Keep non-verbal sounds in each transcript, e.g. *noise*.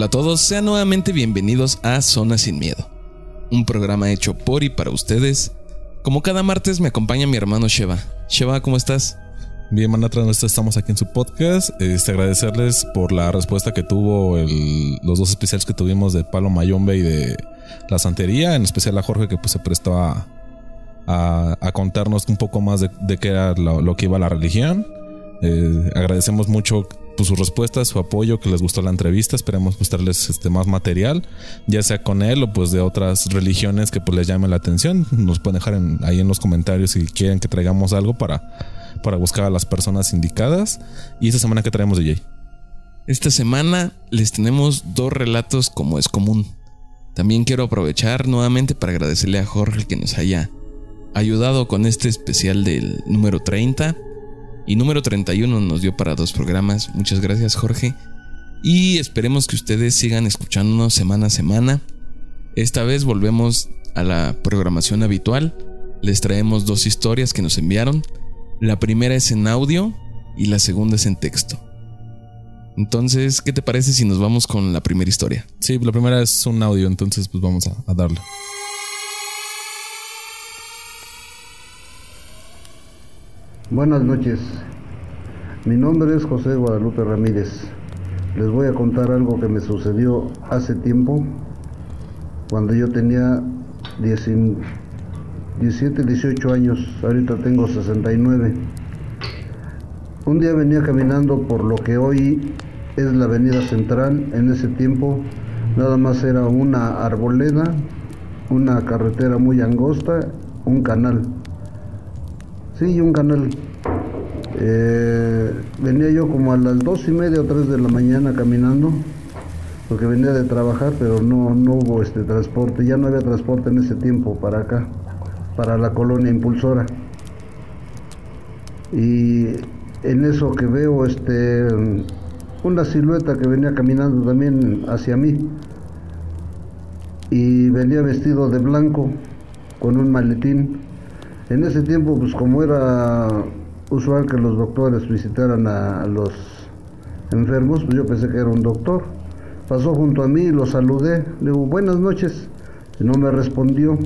Hola a todos, sean nuevamente bienvenidos a Zona Sin Miedo, un programa hecho por y para ustedes. Como cada martes me acompaña mi hermano Sheva. Sheva, ¿cómo estás? Bien, Manatra, estamos aquí en su podcast. Este, agradecerles por la respuesta que tuvo los dos especiales que tuvimos de Palo Mayombe y de la Santería, en especial a Jorge que pues, se prestó a, contarnos un poco más de, qué era lo, lo que iba la religión. Eh, agradecemos mucho pues, sus respuestas, su apoyo, que les gustó la entrevista. Esperemos mostrarles este, más material, ya sea con él o pues de otras religiones que pues les llamen la atención. Nos pueden dejar en- ahí en los comentarios si quieren que traigamos algo para, para buscar a las personas indicadas. Y esta semana que traemos DJ. Esta semana les tenemos dos relatos como es común. También quiero aprovechar nuevamente para agradecerle a Jorge que nos haya ayudado con este especial del número 30 y número 31 nos dio para dos programas. Muchas gracias Jorge. Y esperemos que ustedes sigan escuchándonos semana a semana. Esta vez volvemos a la programación habitual. Les traemos dos historias que nos enviaron. La primera es en audio y la segunda es en texto. Entonces, ¿qué te parece si nos vamos con la primera historia? Sí, la primera es un audio, entonces pues vamos a, a darle. Buenas noches. Mi nombre es José Guadalupe Ramírez. Les voy a contar algo que me sucedió hace tiempo, cuando yo tenía 10 17, 18 años. Ahorita tengo 69. Un día venía caminando por lo que hoy es la avenida central. En ese tiempo nada más era una arboleda, una carretera muy angosta, un canal. Sí, un canal. Eh, venía yo como a las dos y media o tres de la mañana caminando, porque venía de trabajar, pero no, no hubo este transporte, ya no había transporte en ese tiempo para acá, para la colonia impulsora. Y en eso que veo este una silueta que venía caminando también hacia mí y venía vestido de blanco con un maletín. En ese tiempo, pues como era usual que los doctores visitaran a, los enfermos, pues yo pensé que era un doctor. Pasó junto a mí lo saludé. Le digo, buenas noches. Y no me respondió.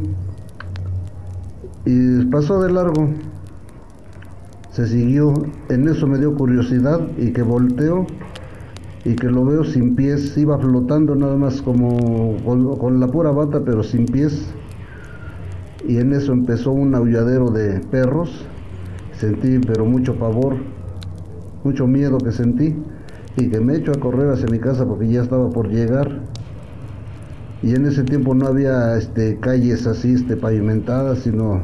Y pasó de largo. Se siguió. En eso me dio curiosidad y que volteo y que lo veo sin pies. Iba flotando nada más como con, con la pura bata, pero sin pies y en eso empezó un aulladero de perros. Sentí pero mucho pavor, mucho miedo que sentí y que me echo a correr hacia mi casa porque ya estaba por llegar. Y en ese tiempo no había este, calles así este, pavimentadas, sino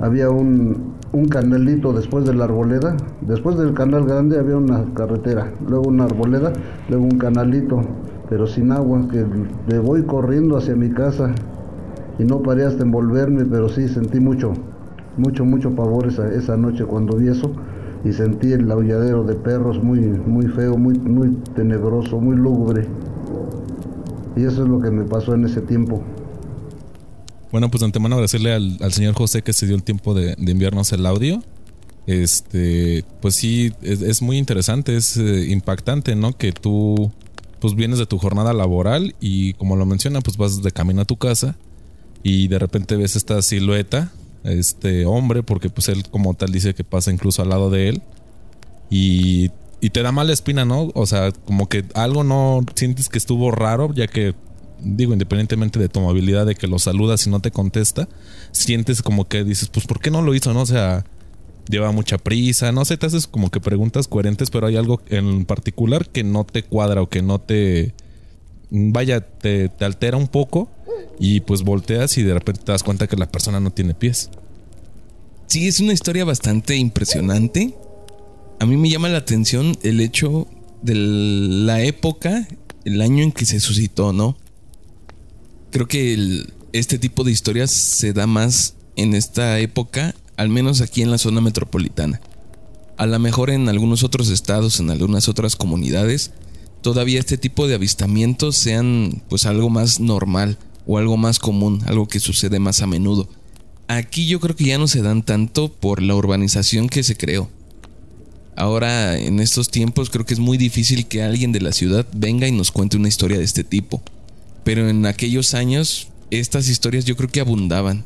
había un, un canalito después de la arboleda. Después del canal grande había una carretera, luego una arboleda, luego un canalito, pero sin agua, que le voy corriendo hacia mi casa y no paré hasta envolverme, pero sí sentí mucho, mucho, mucho pavor esa, esa noche cuando vi eso y sentí el aulladero de perros muy, muy feo, muy, muy tenebroso, muy lúgubre. Y eso es lo que me pasó en ese tiempo. Bueno, pues de antemano agradecerle al, al señor José que se dio el tiempo de, de enviarnos el audio. Este, pues sí, es, muy interesante, es eh, impactante, ¿no? Que tú, pues vienes de tu jornada laboral y como lo menciona, pues vas de camino a tu casa y de repente ves esta silueta, este hombre, porque pues él como tal dice que pasa incluso al lado de él y, y te da mala espina, ¿no? O sea, como que algo no sientes que estuvo raro, ya que digo, independientemente de tu movilidad, de que lo saludas y no te contesta, sientes como que dices, pues ¿por qué no lo hizo? ¿No? O sea, lleva mucha prisa, no sé, te haces como que preguntas coherentes, pero hay algo en particular que no te cuadra o que no te... Vaya, te, te altera un poco y pues volteas y de repente te das cuenta que la persona no tiene pies. Sí, es una historia bastante impresionante. A mí me llama la atención el hecho de la época, el año en que se suscitó, ¿no? Creo que este tipo de historias se da más en esta época, al menos aquí en la zona metropolitana. A lo mejor en algunos otros estados, en algunas otras comunidades, todavía este tipo de avistamientos sean pues algo más normal o algo más común, algo que sucede más a menudo. Aquí yo creo que ya no se dan tanto por la urbanización que se creó. Ahora, en estos tiempos, creo que es muy difícil que alguien de la ciudad venga y nos cuente una historia de este tipo. Pero en aquellos años, estas historias yo creo que abundaban.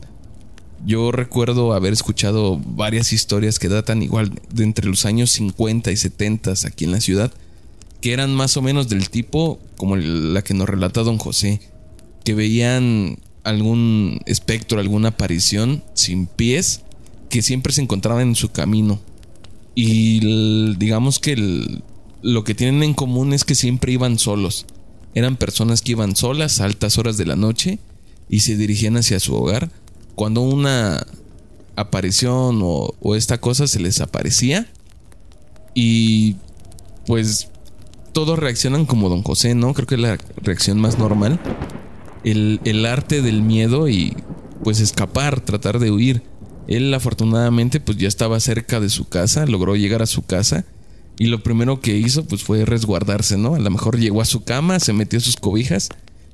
Yo recuerdo haber escuchado varias historias que datan igual de entre los años 50 y 70 aquí en la ciudad, que eran más o menos del tipo como la que nos relata don José, que veían algún espectro, alguna aparición sin pies que siempre se encontraba en su camino. Y digamos que lo que tienen en común es que siempre iban solos. Eran personas que iban solas a altas horas de la noche y se dirigían hacia su hogar. Cuando una aparición o, o esta cosa se les aparecía y pues todos reaccionan como don José, ¿no? Creo que es la reacción más normal. El, arte del miedo y pues escapar, tratar de huir. Él afortunadamente pues ya estaba cerca de su casa, logró llegar a su casa y lo primero que hizo pues fue resguardarse, ¿no? A lo mejor llegó a su cama, se metió sus cobijas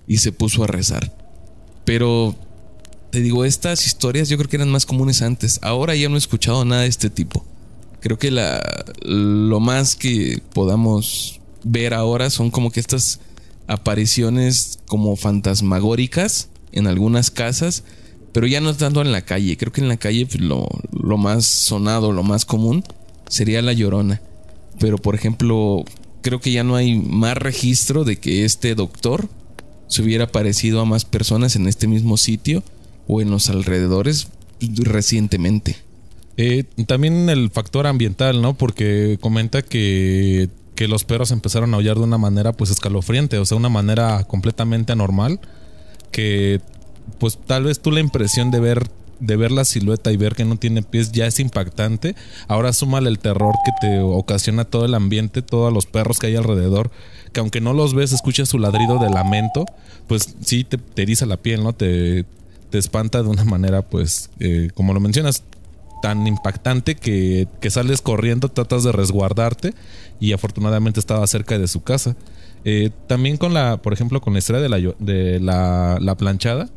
y se puso a rezar. Pero te digo, estas historias yo creo que eran más comunes antes. Ahora ya no he escuchado nada de este tipo. Creo que la, lo más que podamos ver ahora son como que estas apariciones como fantasmagóricas en algunas casas, pero ya no tanto en la calle. Creo que en la calle pues, lo, más sonado, lo más común sería la llorona. Pero por ejemplo, creo que ya no hay más registro de que este doctor se hubiera parecido a más personas en este mismo sitio o en los alrededores recientemente. Eh, también el factor ambiental, ¿no? Porque comenta que, que, los perros empezaron a aullar de una manera pues escalofriante, o sea, una manera completamente anormal, que pues tal vez tú la impresión de ver de ver la silueta y ver que no tiene pies ya es impactante. Ahora súmale el terror que te ocasiona todo el ambiente, todos los perros que hay alrededor, que aunque no los ves, escuchas su ladrido de lamento, pues sí te, te eriza la piel, ¿no? Te, te espanta de una manera, pues, eh, como lo mencionas, tan impactante que, que, sales corriendo, tratas de resguardarte y afortunadamente estaba cerca de su casa. Eh, también con la, por ejemplo, con la historia de la, de la, la planchada,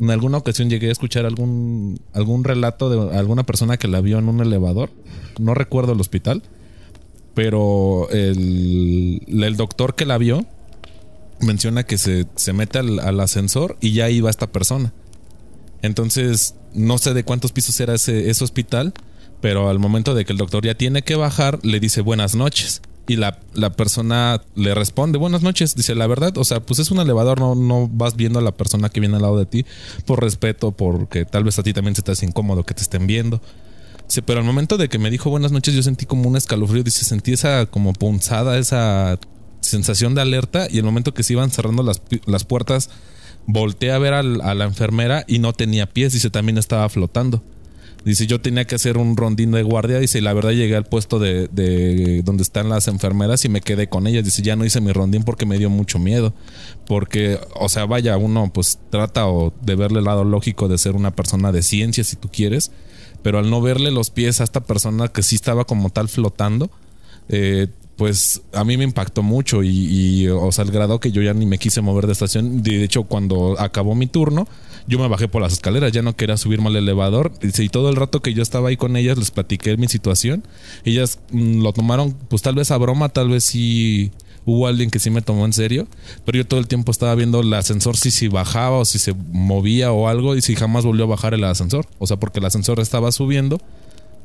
en alguna ocasión llegué a escuchar algún, algún relato de alguna persona que la vio en un elevador. No recuerdo el hospital. Pero el, el doctor que la vio menciona que se, se mete al, ascensor y ya iba esta persona. Entonces, no sé de cuántos pisos era ese, hospital, pero al momento de que el doctor ya tiene que bajar, le dice buenas noches. Y la, la, persona le responde, buenas noches, dice la verdad, o sea, pues es un elevador, no, no vas viendo a la persona que viene al lado de ti por respeto, porque tal vez a ti también se te hace incómodo que te estén viendo. Dice, pero al momento de que me dijo buenas noches yo sentí como un escalofrío, dice, sentí esa como punzada, esa sensación de alerta y el momento que se iban cerrando las, las puertas, volteé a ver a la enfermera y no tenía pies, dice, también estaba flotando. Dice, yo tenía que hacer un rondín de guardia. Dice, y la verdad llegué al puesto de, de, donde están las enfermeras y me quedé con ellas. Dice, ya no hice mi rondín porque me dio mucho miedo. Porque, o sea, vaya, uno pues trata de verle el lado lógico de ser una persona de ciencia, si tú quieres. Pero al no verle los pies a esta persona que sí estaba como tal flotando, eh, pues a mí me impactó mucho y, y, o sea, grado que yo ya ni me quise mover de estación. De hecho, cuando acabó mi turno, yo me bajé por las escaleras, ya no quería subirme al elevador. Y todo el rato que yo estaba ahí con ellas les platiqué mi situación. Ellas mmm, lo tomaron, pues tal vez a broma, tal vez sí hubo alguien que sí me tomó en serio. Pero yo todo el tiempo estaba viendo el ascensor si, si bajaba o si se movía o algo y si jamás volvió a bajar el ascensor. O sea, porque el ascensor estaba subiendo,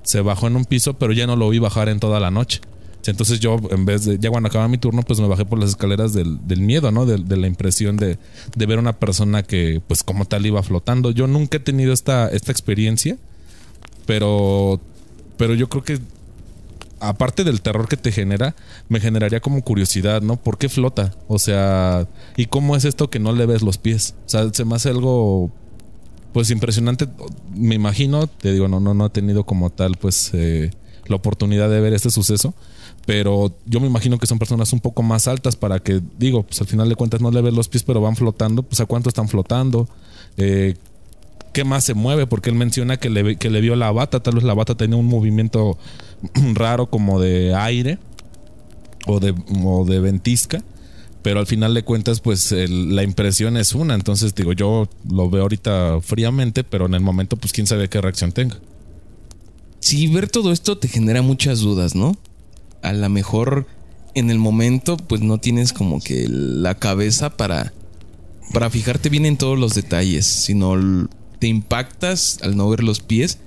se bajó en un piso, pero ya no lo vi bajar en toda la noche. Entonces yo, en vez de, ya cuando acaba mi turno, pues me bajé por las escaleras del, miedo, ¿no? De, de, la impresión de, de ver una persona que, pues como tal, iba flotando. Yo nunca he tenido esta, esta experiencia, pero, pero yo creo que, aparte del terror que te genera, me generaría como curiosidad, ¿no? ¿Por qué flota? O sea, ¿y cómo es esto que no le ves los pies? O sea, se me hace algo pues impresionante. Me imagino, te digo, no, no, no he tenido como tal, pues, eh, la oportunidad de ver este suceso pero yo me imagino que son personas un poco más altas para que, digo, pues al final de cuentas no le ves los pies, pero van flotando, pues a cuánto están flotando, eh, qué más se mueve, porque él menciona que le, que le vio la bata, tal vez la bata tenía un movimiento *clears throat* raro como de aire o de, o de ventisca, pero al final de cuentas, pues la impresión es una, entonces digo, yo lo veo ahorita fríamente, pero en el momento, pues quién sabe qué reacción tenga. si ver todo esto te genera muchas dudas, ¿no? A lo mejor en el momento pues no tienes como que la cabeza para para fijarte bien en todos los detalles, sino te impactas al no ver los pies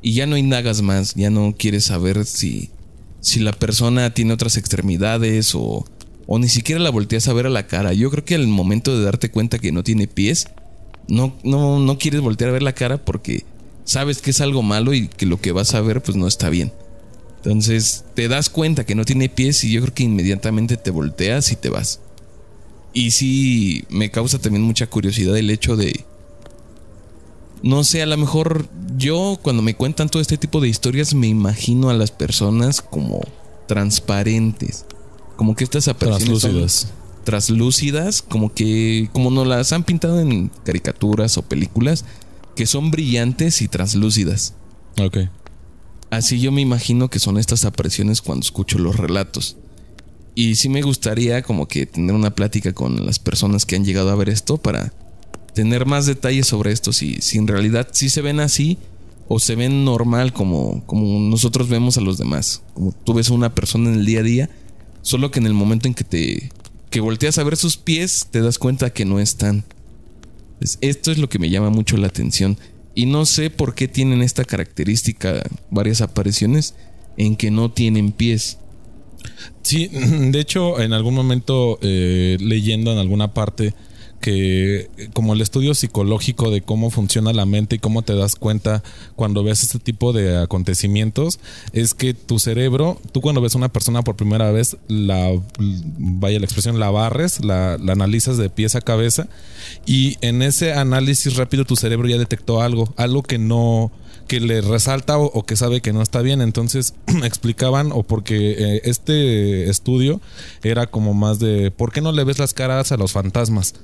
y ya no indagas más, ya no quieres saber si si la persona tiene otras extremidades o o ni siquiera la volteas a ver a la cara. Yo creo que al momento de darte cuenta que no tiene pies, no, no, no quieres voltear a ver la cara porque sabes que es algo malo y que lo que vas a ver pues no está bien. Entonces te das cuenta que no tiene pies y yo creo que inmediatamente te volteas y te vas. Y sí me causa también mucha curiosidad el hecho de... No sé, a lo mejor yo cuando me cuentan todo este tipo de historias me imagino a las personas como transparentes. Como que estas apariciones Translúcidas. traslúcidas, como que como nos las han pintado en caricaturas o películas, que son brillantes y translúcidas. Ok. Así yo me imagino que son estas apariciones cuando escucho los relatos. Y sí me gustaría como que tener una plática con las personas que han llegado a ver esto para tener más detalles sobre esto, si, si en realidad sí se ven así o se ven normal como, como nosotros vemos a los demás. Como tú ves a una persona en el día a día, solo que en el momento en que te que volteas a ver sus pies te das cuenta que no están. Pues esto es lo que me llama mucho la atención. Y no sé por qué tienen esta característica varias apariciones en que no tienen pies. Sí, *laughs* de hecho, en algún momento eh, leyendo en alguna parte que como el estudio psicológico de cómo funciona la mente y cómo te das cuenta cuando ves este tipo de acontecimientos es que tu cerebro, tú cuando ves una persona por primera vez, la vaya la expresión, la barres, la, la analizas de pies a cabeza y en ese análisis rápido tu cerebro ya detectó algo, algo que no que le resalta o, que sabe que no está bien. Entonces *clears throat* explicaban, o porque eh, este estudio era como más de, ¿por qué no le ves las caras a los fantasmas?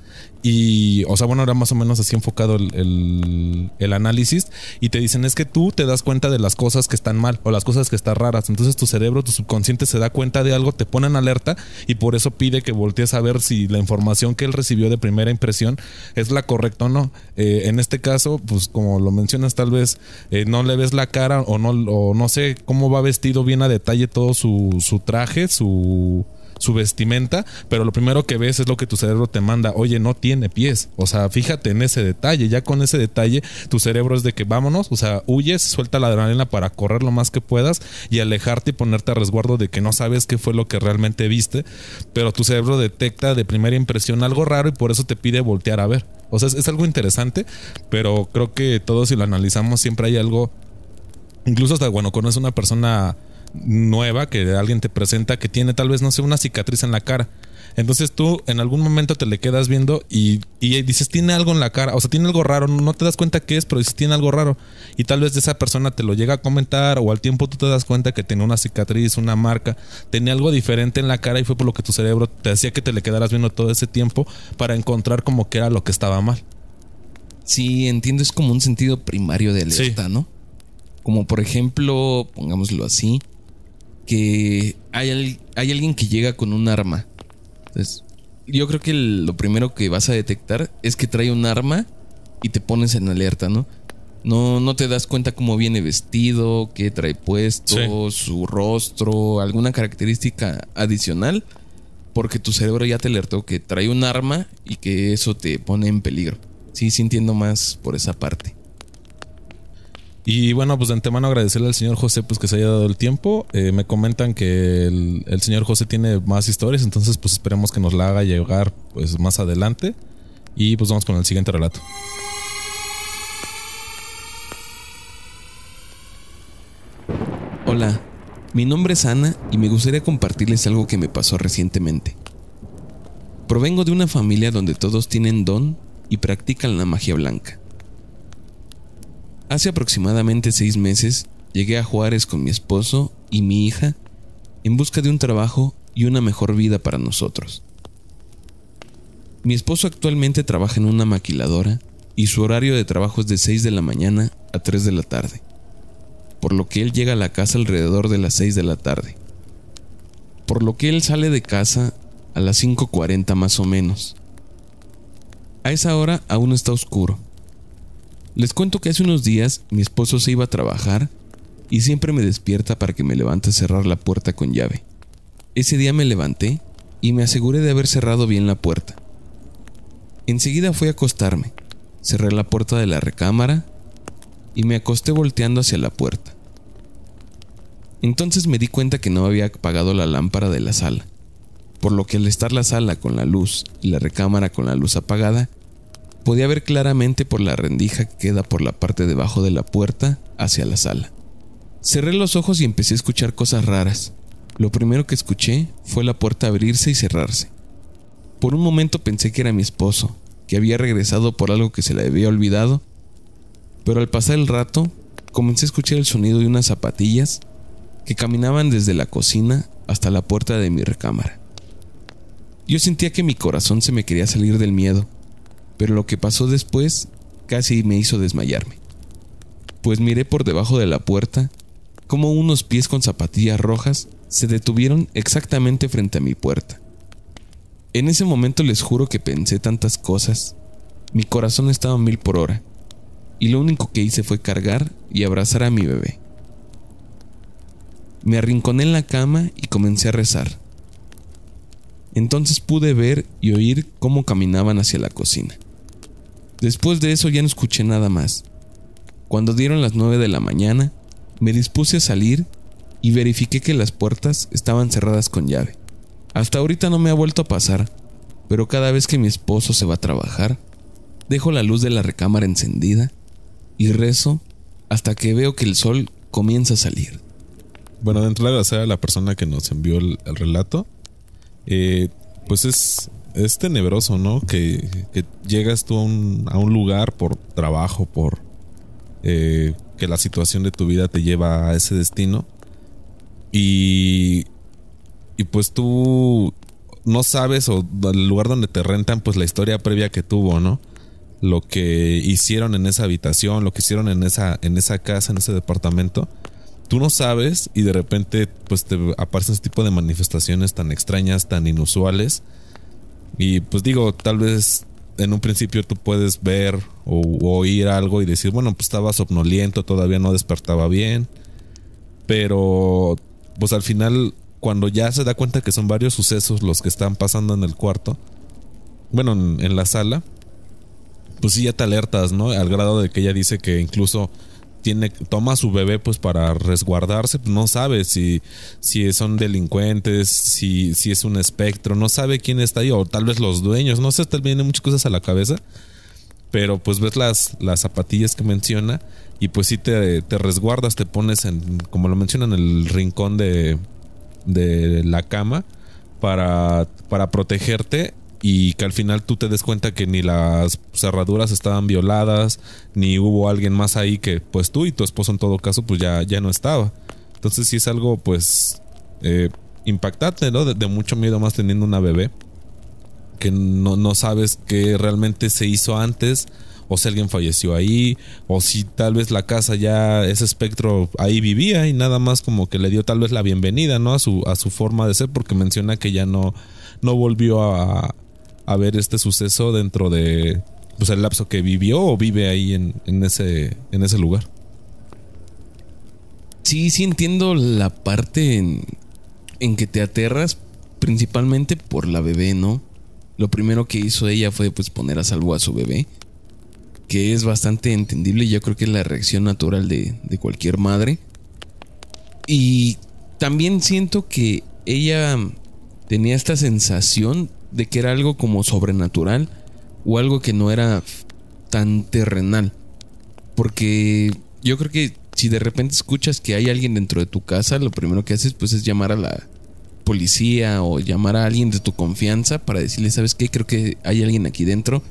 Y, o sea, bueno, era más o menos así enfocado el, el, análisis. Y te dicen, es que tú te das cuenta de las cosas que están mal o las cosas que están raras. Entonces tu cerebro, tu subconsciente se da cuenta de algo, te pone en alerta y por eso pide que voltees a ver si la información que él recibió de primera impresión es la correcta o no. Eh, en este caso, pues como lo mencionas, tal vez eh, no le ves la cara o no, o no sé cómo va vestido bien a detalle todo su, su traje, su su vestimenta, pero lo primero que ves es lo que tu cerebro te manda, oye, no tiene pies, o sea, fíjate en ese detalle, ya con ese detalle tu cerebro es de que vámonos, o sea, huyes, suelta la adrenalina para correr lo más que puedas y alejarte y ponerte a resguardo de que no sabes qué fue lo que realmente viste, pero tu cerebro detecta de primera impresión algo raro y por eso te pide voltear a ver. O sea, es, algo interesante, pero creo que todos si lo analizamos siempre hay algo, incluso hasta bueno, conoces una persona nueva que alguien te presenta que tiene tal vez, no sé, una cicatriz en la cara. Entonces tú en algún momento te le quedas viendo y, y, dices, tiene algo en la cara, o sea, tiene algo raro, no te das cuenta qué es, pero dices, tiene algo raro. Y tal vez de esa persona te lo llega a comentar o al tiempo tú te das cuenta que tenía una cicatriz, una marca, tenía algo diferente en la cara y fue por lo que tu cerebro te hacía que te le quedaras viendo todo ese tiempo para encontrar como que era lo que estaba mal. Sí, entiendo, es como un sentido primario de alerta, sí. ¿no? Como por ejemplo, pongámoslo así, que hay, hay alguien que llega con un arma. Entonces, yo creo que el, lo primero que vas a detectar es que trae un arma y te pones en alerta, ¿no? No, no te das cuenta cómo viene vestido, qué trae puesto, sí. su rostro, alguna característica adicional, porque tu cerebro ya te alertó que trae un arma y que eso te pone en peligro. Sí, sintiendo más por esa parte. Y bueno, pues de antemano agradecerle al señor José pues que se haya dado el tiempo. Eh, me comentan que el, el, señor José tiene más historias, entonces pues esperemos que nos la haga llegar pues más adelante. Y pues vamos con el siguiente relato. Hola, mi nombre es Ana y me gustaría compartirles algo que me pasó recientemente. Provengo de una familia donde todos tienen don y practican la magia blanca. Hace aproximadamente seis meses llegué a Juárez con mi esposo y mi hija en busca de un trabajo y una mejor vida para nosotros. Mi esposo actualmente trabaja en una maquiladora y su horario de trabajo es de 6 de la mañana a 3 de la tarde, por lo que él llega a la casa alrededor de las 6 de la tarde, por lo que él sale de casa a las 5.40 más o menos. A esa hora aún está oscuro les cuento que hace unos días mi esposo se iba a trabajar y siempre me despierta para que me levante a cerrar la puerta con llave. Ese día me levanté y me aseguré de haber cerrado bien la puerta. Enseguida fui a acostarme, cerré la puerta de la recámara y me acosté volteando hacia la puerta. Entonces me di cuenta que no había apagado la lámpara de la sala, por lo que al estar la sala con la luz y la recámara con la luz apagada, podía ver claramente por la rendija que queda por la parte debajo de la puerta hacia la sala. Cerré los ojos y empecé a escuchar cosas raras. Lo primero que escuché fue la puerta abrirse y cerrarse. Por un momento pensé que era mi esposo, que había regresado por algo que se le había olvidado, pero al pasar el rato comencé a escuchar el sonido de unas zapatillas que caminaban desde la cocina hasta la puerta de mi recámara. Yo sentía que mi corazón se me quería salir del miedo, pero lo que pasó después casi me hizo desmayarme, pues miré por debajo de la puerta como unos pies con zapatillas rojas se detuvieron exactamente frente a mi puerta. En ese momento les juro que pensé tantas cosas. Mi corazón estaba mil por hora, y lo único que hice fue cargar y abrazar a mi bebé. Me arrinconé en la cama y comencé a rezar. Entonces pude ver y oír cómo caminaban hacia la cocina. Después de eso ya no escuché nada más. Cuando dieron las nueve de la mañana, me dispuse a salir y verifiqué que las puertas estaban cerradas con llave. Hasta ahorita no me ha vuelto a pasar, pero cada vez que mi esposo se va a trabajar, dejo la luz de la recámara encendida y rezo hasta que veo que el sol comienza a salir. Bueno, de la a la persona que nos envió el, relato, eh, pues es, es tenebroso, ¿no? Que, llegas tú a un, lugar por trabajo, por eh, que la situación de tu vida te lleva a ese destino. Y, y pues tú no sabes, o el lugar donde te rentan, pues la historia previa que tuvo, ¿no? Lo que hicieron en esa habitación, lo que hicieron en esa, en esa casa, en ese departamento tú no sabes y de repente pues te aparecen ese tipo de manifestaciones tan extrañas, tan inusuales. Y pues digo, tal vez en un principio tú puedes ver o, oír algo y decir, bueno, pues estaba somnoliento, todavía no despertaba bien. Pero pues al final, cuando ya se da cuenta que son varios sucesos los que están pasando en el cuarto, bueno, en, la sala, pues sí ya te alertas, ¿no? Al grado de que ella dice que incluso tiene toma su bebé pues para resguardarse, pues, no sabe si, si son delincuentes, si, si es un espectro, no sabe quién está ahí, o tal vez los dueños, no sé, tal vienen muchas cosas a la cabeza, pero pues ves las, las zapatillas que menciona y pues si te, te resguardas, te pones en, como lo menciona, en el rincón de, de la cama para, para protegerte y que al final tú te des cuenta que ni las cerraduras estaban violadas, ni hubo alguien más ahí que pues tú y tu esposo en todo caso pues ya, ya no estaba. Entonces sí es algo pues eh, impactante, ¿no? De, mucho miedo más teniendo una bebé, que no, no sabes qué realmente se hizo antes, o si alguien falleció ahí, o si tal vez la casa ya, ese espectro ahí vivía y nada más como que le dio tal vez la bienvenida, ¿no? A su, a su forma de ser, porque menciona que ya no, no volvió a, a ver este suceso dentro de pues, el lapso que vivió o vive ahí en, ese, en ese lugar. Sí, sí entiendo la parte en, en que te aterras principalmente por la bebé, ¿no? Lo primero que hizo ella fue pues poner a salvo a su bebé, que es bastante entendible yo creo que es la reacción natural de, de cualquier madre. Y también siento que ella tenía esta sensación de que era algo como sobrenatural o algo que no era tan terrenal. Porque yo creo que si de repente escuchas que hay alguien dentro de tu casa, lo primero que haces pues es llamar a la policía o llamar a alguien de tu confianza para decirle, ¿sabes qué? Creo que hay alguien aquí dentro.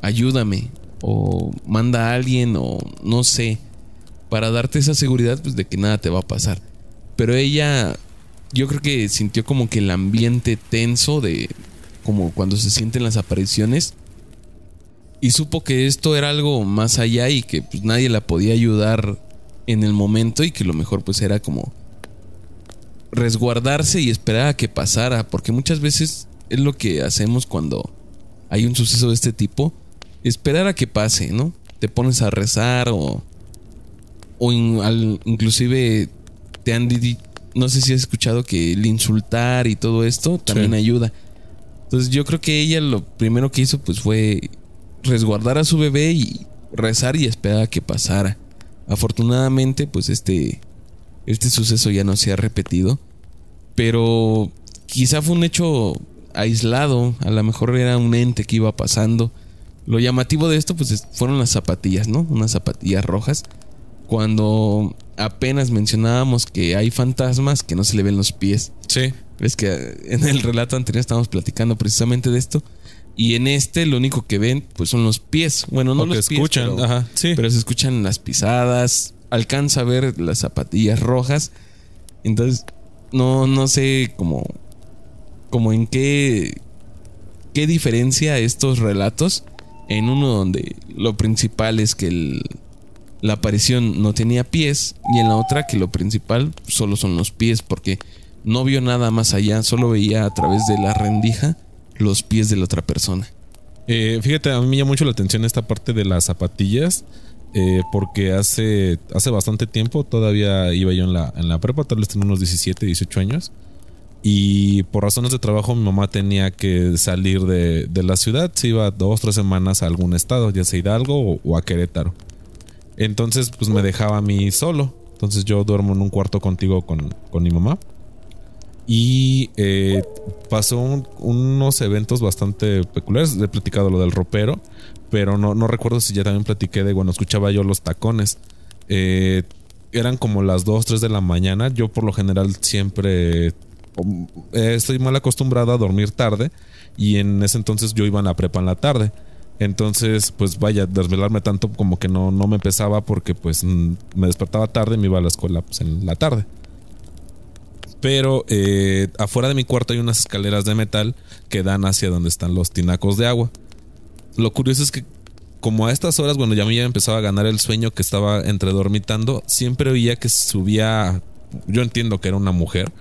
Ayúdame o manda a alguien o no sé, para darte esa seguridad pues de que nada te va a pasar. Pero ella yo creo que sintió como que el ambiente tenso de como cuando se sienten las apariciones. Y supo que esto era algo más allá y que pues, nadie la podía ayudar en el momento y que lo mejor pues era como resguardarse y esperar a que pasara, porque muchas veces es lo que hacemos cuando hay un suceso de este tipo, esperar a que pase, ¿no? Te pones a rezar o o inclusive te han no sé si has escuchado que el insultar y todo esto también ayuda. Entonces yo creo que ella lo primero que hizo pues fue resguardar a su bebé y rezar y esperar a que pasara. Afortunadamente pues este este suceso ya no se ha repetido, pero quizá fue un hecho aislado, a lo mejor era un ente que iba pasando. Lo llamativo de esto pues fueron las zapatillas, ¿no? Unas zapatillas rojas. Cuando apenas mencionábamos que hay fantasmas que no se le ven los pies. Sí. Ves que en el relato anterior estábamos platicando precisamente de esto. Y en este lo único que ven pues son los pies. Bueno, no los escuchan, pero, Ajá, sí. pero se escuchan las pisadas, alcanza a ver las zapatillas rojas. Entonces, no, no sé cómo, como en qué, qué diferencia estos relatos en uno donde lo principal es que el, la aparición no tenía pies y en la otra que lo principal solo son los pies porque no vio nada más allá, solo veía a través de la rendija los pies de la otra persona. Eh, fíjate, a mí me llama mucho la atención esta parte de las zapatillas. Eh, porque hace, hace bastante tiempo, todavía iba yo en la, en la prepa, tal vez tenía unos 17, 18 años. Y por razones de trabajo mi mamá tenía que salir de, de la ciudad, se iba dos, tres semanas a algún estado, ya sea Hidalgo o a Querétaro. Entonces, pues me dejaba a mí solo. Entonces yo duermo en un cuarto contigo con, mi mamá. Y eh, pasó unos eventos bastante peculiares. He platicado lo del ropero, pero no, no recuerdo si ya también platiqué de cuando escuchaba yo los tacones. Eh, eran como las 2, 3 de la mañana. Yo por lo general siempre um, estoy mal acostumbrado a dormir tarde. Y en ese entonces yo iba a la prepa en la tarde. Entonces, pues vaya, desvelarme tanto como que no, no me pesaba porque pues me despertaba tarde y me iba a la escuela pues, en la tarde. Pero eh, afuera de mi cuarto hay unas escaleras de metal que dan hacia donde están los tinacos de agua. Lo curioso es que como a estas horas, bueno, ya me empezaba a ganar el sueño que estaba entre dormitando, siempre oía que subía, yo entiendo que era una mujer,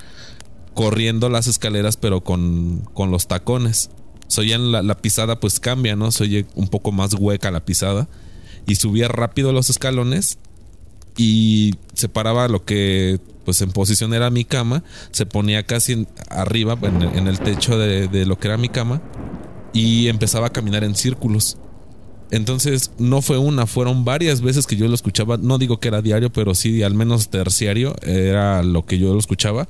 corriendo las escaleras pero con, con los tacones soy la, la pisada pues cambia, ¿no? Soy un poco más hueca la pisada. Y subía rápido los escalones y se paraba lo que pues en posición era mi cama, se ponía casi arriba en el, techo de, de, lo que era mi cama y empezaba a caminar en círculos. Entonces no fue una, fueron varias veces que yo lo escuchaba, no digo que era diario, pero sí al menos terciario era lo que yo lo escuchaba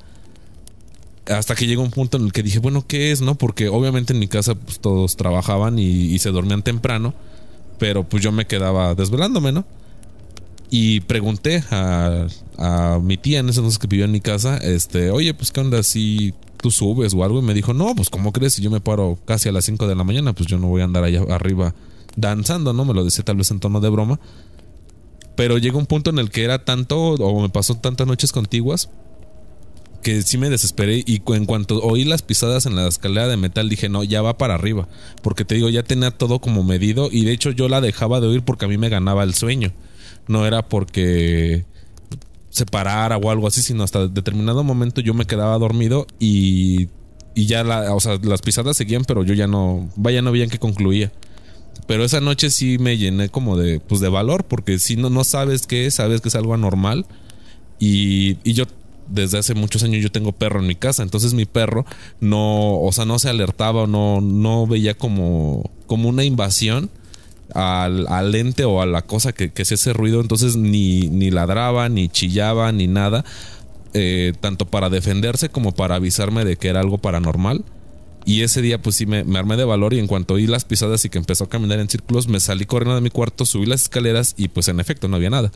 hasta que llegó un punto en el que dije, bueno, ¿qué es? ¿No? Porque obviamente en mi casa pues, todos trabajaban y, se dormían temprano, pero pues yo me quedaba desvelándome, ¿no? Y pregunté a, a mi tía en ese entonces que vivió en mi casa, este, oye, pues qué onda si tú subes o algo, y me dijo, no, pues ¿cómo crees? Si yo me paro casi a las 5 de la mañana, pues yo no voy a andar allá arriba danzando, ¿no? Me lo decía tal vez en tono de broma. Pero llegó un punto en el que era tanto, o me pasó tantas noches contiguas, que sí me desesperé y en cuanto oí las pisadas en la escalera de metal dije, no, ya va para arriba, porque te digo, ya tenía todo como medido y de hecho yo la dejaba de oír porque a mí me ganaba el sueño, no era porque se parara o algo así, sino hasta determinado momento yo me quedaba dormido y, y ya la, o sea, las pisadas seguían, pero yo ya no, vaya, no veían que concluía. Pero esa noche sí me llené como de, pues de valor, porque si no, no sabes qué es, sabes que es algo anormal. Y, y yo desde hace muchos años yo tengo perro en mi casa, entonces mi perro no, o sea, no se alertaba o no, no veía como, como una invasión al, al ente o a la cosa que, que ese ruido, entonces ni, ni ladraba, ni chillaba, ni nada, eh, tanto para defenderse como para avisarme de que era algo paranormal. Y ese día pues sí me, armé de valor y en cuanto oí las pisadas y que empezó a caminar en círculos, me salí corriendo de mi cuarto, subí las escaleras y pues en efecto no había nada.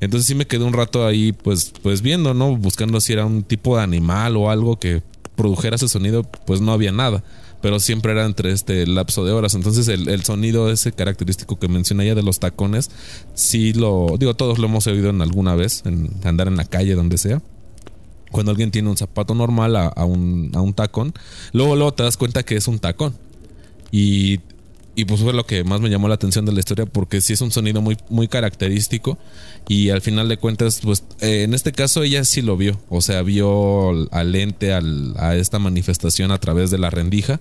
Entonces sí me quedé un rato ahí, pues, pues viendo, ¿no? Buscando si era un tipo de animal o algo que produjera ese sonido, pues no había nada. Pero siempre era entre este lapso de horas. Entonces el, sonido ese característico que mencioné ya de los tacones, sí lo, digo, todos lo hemos oído en alguna vez, en andar en la calle, donde sea cuando alguien tiene un zapato normal a, a, un, a, un, tacón, luego, luego te das cuenta que es un tacón. Y y pues fue lo que más me llamó la atención de la historia porque sí es un sonido muy, muy característico y al final de cuentas, pues eh, en este caso ella sí lo vio, o sea, vio al ente, a esta manifestación a través de la rendija.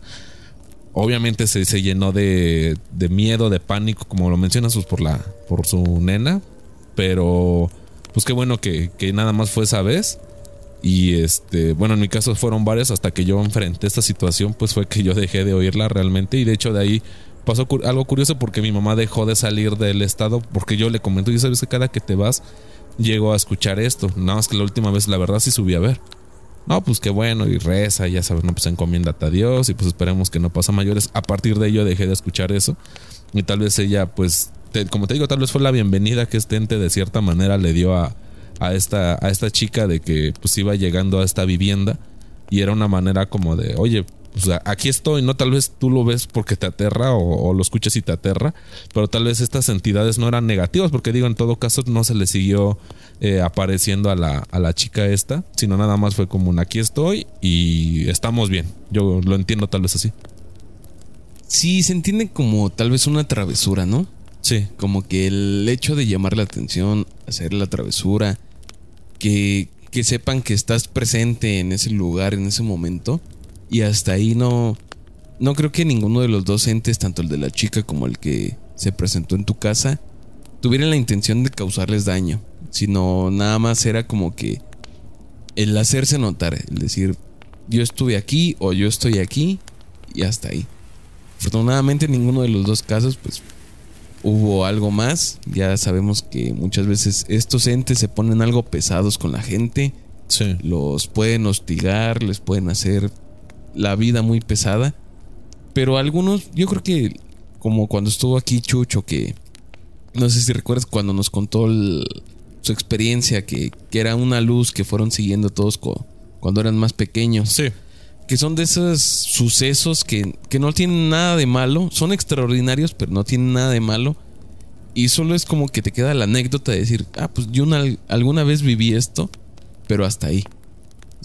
Obviamente se, se llenó de, de, miedo, de pánico, como lo mencionas, pues por, la, por su nena, pero pues qué bueno que, que nada más fue esa vez. Y este, bueno, en mi caso fueron varias hasta que yo enfrenté esta situación, pues fue que yo dejé de oírla realmente. Y de hecho de ahí pasó algo curioso porque mi mamá dejó de salir del estado porque yo le comento, y sabes que cada que te vas llego a escuchar esto. Nada más que la última vez, la verdad, sí subí a ver. No, pues qué bueno, y reza, ya sabes, no, pues encomiéndate a Dios y pues esperemos que no pasa mayores. A partir de ello dejé de escuchar eso y tal vez ella, pues, como te digo, tal vez fue la bienvenida que este ente de cierta manera le dio a, a, esta, a esta chica de que pues iba llegando a esta vivienda y era una manera como de, oye, pues aquí estoy, ¿no? Tal vez tú lo ves porque te aterra o, lo escuchas y te aterra, pero tal vez estas entidades no eran negativas, porque digo, en todo caso no se le siguió eh, apareciendo a la, a la chica esta, sino nada más fue como un aquí estoy y estamos bien. Yo lo entiendo tal vez así. Sí, se entiende como tal vez una travesura, ¿no? Sí. Como que el hecho de llamar la atención, hacer la travesura, que, que sepan que estás presente en ese lugar, en ese momento, y hasta ahí no. No creo que ninguno de los dos entes, tanto el de la chica como el que se presentó en tu casa, tuvieran la intención de causarles daño. Sino nada más era como que el hacerse notar, el decir, yo estuve aquí o yo estoy aquí y hasta ahí. Afortunadamente en ninguno de los dos casos pues hubo algo más. Ya sabemos que muchas veces estos entes se ponen algo pesados con la gente. Los pueden hostigar, les pueden hacer la vida muy pesada. Pero algunos, yo creo que como cuando estuvo aquí Chucho, que no sé si recuerdas cuando nos contó su experiencia, que, era una luz que fueron siguiendo todos cuando eran más pequeños. Sí. Que son de esos sucesos que, que no tienen nada de malo, son extraordinarios, pero no tienen nada de malo. Y solo es como que te queda la anécdota de decir, ah, pues yo alguna vez viví esto, pero hasta ahí.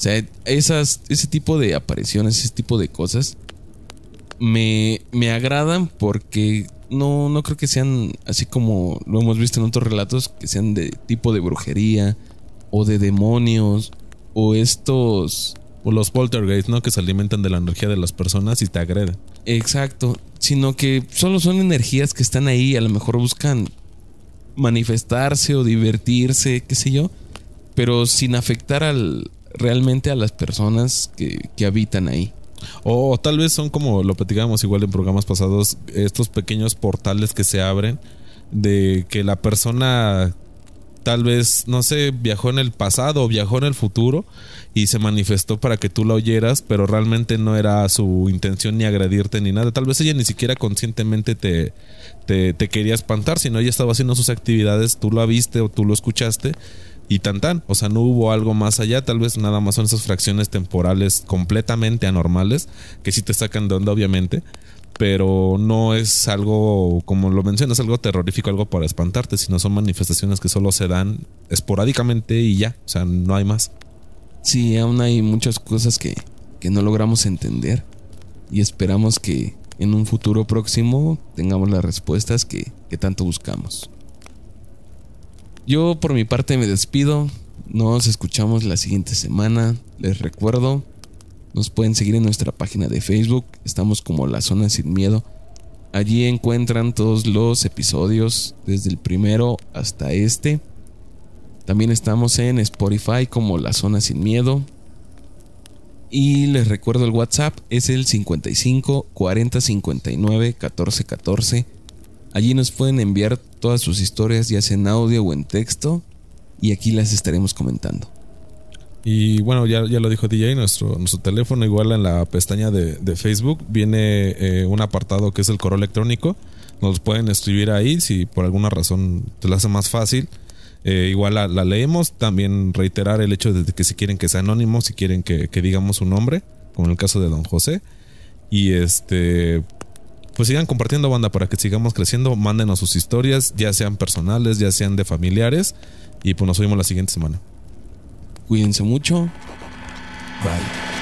O sea, esas, ese tipo de apariciones, ese tipo de cosas me, me agradan porque no, no creo que sean así como lo hemos visto en otros relatos, que sean de tipo de brujería o de demonios o estos... O los poltergeist, ¿no? Que se alimentan de la energía de las personas y te agreden. Exacto. Sino que solo son energías que están ahí, a lo mejor buscan manifestarse o divertirse, qué sé yo, pero sin afectar al, realmente a las personas que, que habitan ahí. O, tal vez son como lo platicábamos igual en programas pasados, estos pequeños portales que se abren de que la persona tal vez, no sé, viajó en el pasado o viajó en el futuro y se manifestó para que tú la oyeras, pero realmente no era su intención ni agredirte ni nada. Tal vez ella ni siquiera conscientemente te, te, quería espantar, sino ella estaba haciendo sus actividades, tú la viste o tú lo escuchaste y tan tan. O sea, no hubo algo más allá, tal vez nada más son esas fracciones temporales completamente anormales que sí te sacan de onda, obviamente. Pero no es algo, como lo mencionas, algo terrorífico, algo para espantarte, sino son manifestaciones que solo se dan esporádicamente y ya, o sea, no hay más. Sí, aún hay muchas cosas que, que no logramos entender y esperamos que en un futuro próximo tengamos las respuestas que, que tanto buscamos. Yo por mi parte me despido. Nos escuchamos la siguiente semana. Les recuerdo, nos pueden seguir en nuestra página de Facebook. Estamos como La Zona Sin Miedo. Allí encuentran todos los episodios, desde el primero hasta este. También estamos en Spotify como La Zona Sin Miedo. Y les recuerdo el WhatsApp es el 55 40 59 14 14. Allí nos pueden enviar todas sus historias, ya sea en audio o en texto, y aquí las estaremos comentando. Y bueno, ya, ya lo dijo DJ, nuestro, nuestro teléfono, igual en la pestaña de, Facebook, viene eh, un apartado que es el correo electrónico. Nos pueden escribir ahí si por alguna razón te lo hace más fácil. Eh, igual la, leemos. También reiterar el hecho de que si quieren que sea anónimo, si quieren que, que digamos su nombre, como en el caso de Don José. Y este, pues sigan compartiendo banda para que sigamos creciendo. Mándenos sus historias, ya sean personales, ya sean de familiares. Y pues nos vemos la siguiente semana. Cuídense mucho. Bye.